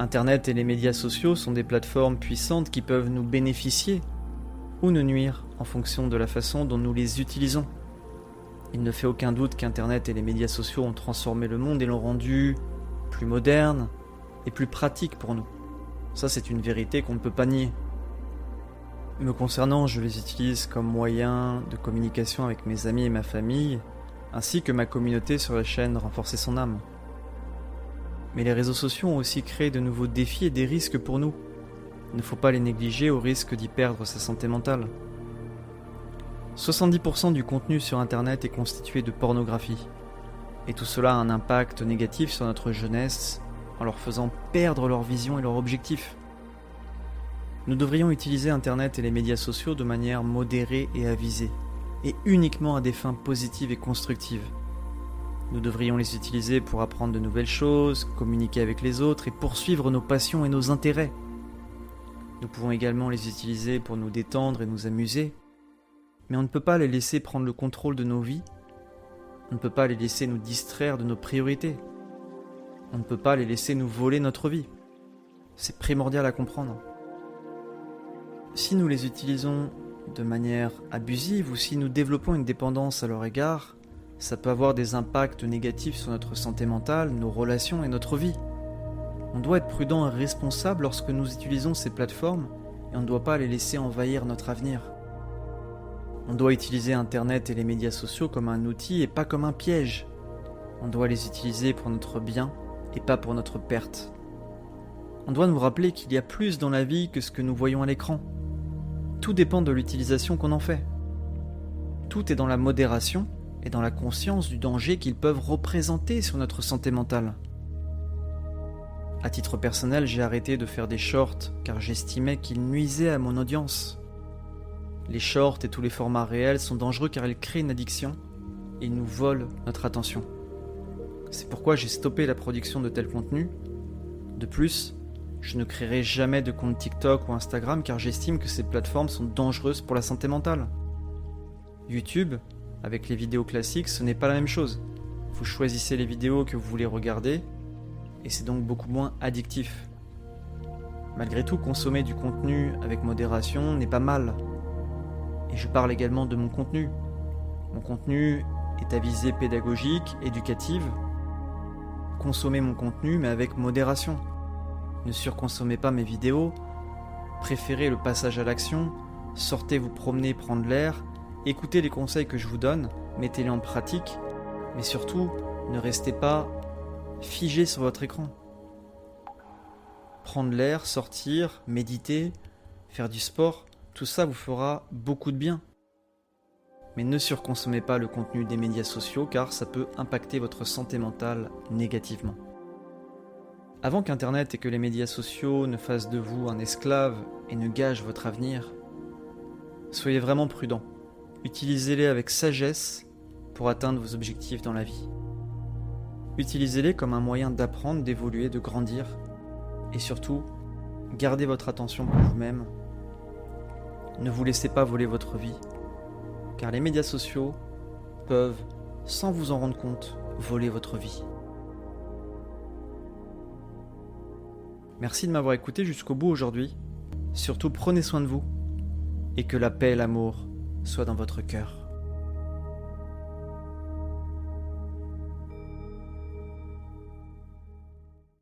Internet et les médias sociaux sont des plateformes puissantes qui peuvent nous bénéficier ou nous nuire en fonction de la façon dont nous les utilisons. Il ne fait aucun doute qu'Internet et les médias sociaux ont transformé le monde et l'ont rendu plus moderne et plus pratique pour nous. Ça, c'est une vérité qu'on ne peut pas nier. Me concernant, je les utilise comme moyen de communication avec mes amis et ma famille, ainsi que ma communauté sur la chaîne Renforcer son âme. Mais les réseaux sociaux ont aussi créé de nouveaux défis et des risques pour nous. Il ne faut pas les négliger au risque d'y perdre sa santé mentale. 70% du contenu sur Internet est constitué de pornographie. Et tout cela a un impact négatif sur notre jeunesse en leur faisant perdre leur vision et leur objectif. Nous devrions utiliser Internet et les médias sociaux de manière modérée et avisée, et uniquement à des fins positives et constructives. Nous devrions les utiliser pour apprendre de nouvelles choses, communiquer avec les autres et poursuivre nos passions et nos intérêts. Nous pouvons également les utiliser pour nous détendre et nous amuser, mais on ne peut pas les laisser prendre le contrôle de nos vies, on ne peut pas les laisser nous distraire de nos priorités, on ne peut pas les laisser nous voler notre vie. C'est primordial à comprendre. Si nous les utilisons de manière abusive ou si nous développons une dépendance à leur égard, ça peut avoir des impacts négatifs sur notre santé mentale, nos relations et notre vie. On doit être prudent et responsable lorsque nous utilisons ces plateformes et on ne doit pas les laisser envahir notre avenir. On doit utiliser Internet et les médias sociaux comme un outil et pas comme un piège. On doit les utiliser pour notre bien et pas pour notre perte. On doit nous rappeler qu'il y a plus dans la vie que ce que nous voyons à l'écran. Tout dépend de l'utilisation qu'on en fait. Tout est dans la modération et dans la conscience du danger qu'ils peuvent représenter sur notre santé mentale. À titre personnel, j'ai arrêté de faire des shorts car j'estimais qu'ils nuisaient à mon audience. Les shorts et tous les formats réels sont dangereux car ils créent une addiction et nous volent notre attention. C'est pourquoi j'ai stoppé la production de tels contenus. De plus, je ne créerai jamais de compte TikTok ou Instagram car j'estime que ces plateformes sont dangereuses pour la santé mentale. YouTube, avec les vidéos classiques, ce n'est pas la même chose. Vous choisissez les vidéos que vous voulez regarder, et c'est donc beaucoup moins addictif. Malgré tout, consommer du contenu avec modération n'est pas mal. Et je parle également de mon contenu. Mon contenu est à visée pédagogique, éducative. Consommez mon contenu, mais avec modération. Ne surconsommez pas mes vidéos. Préférez le passage à l'action. Sortez vous promener, prendre l'air Écoutez les conseils que je vous donne, mettez-les en pratique, mais surtout, ne restez pas figé sur votre écran. Prendre l'air, sortir, méditer, faire du sport, tout ça vous fera beaucoup de bien. Mais ne surconsommez pas le contenu des médias sociaux car ça peut impacter votre santé mentale négativement. Avant qu'Internet et que les médias sociaux ne fassent de vous un esclave et ne gâchent votre avenir, soyez vraiment prudent. Utilisez-les avec sagesse pour atteindre vos objectifs dans la vie. Utilisez-les comme un moyen d'apprendre, d'évoluer, de grandir. Et surtout, gardez votre attention pour vous-même. Ne vous laissez pas voler votre vie. Car les médias sociaux peuvent, sans vous en rendre compte, voler votre vie. Merci de m'avoir écouté jusqu'au bout aujourd'hui. Surtout prenez soin de vous et que la paix et l'amour soit dans votre cœur.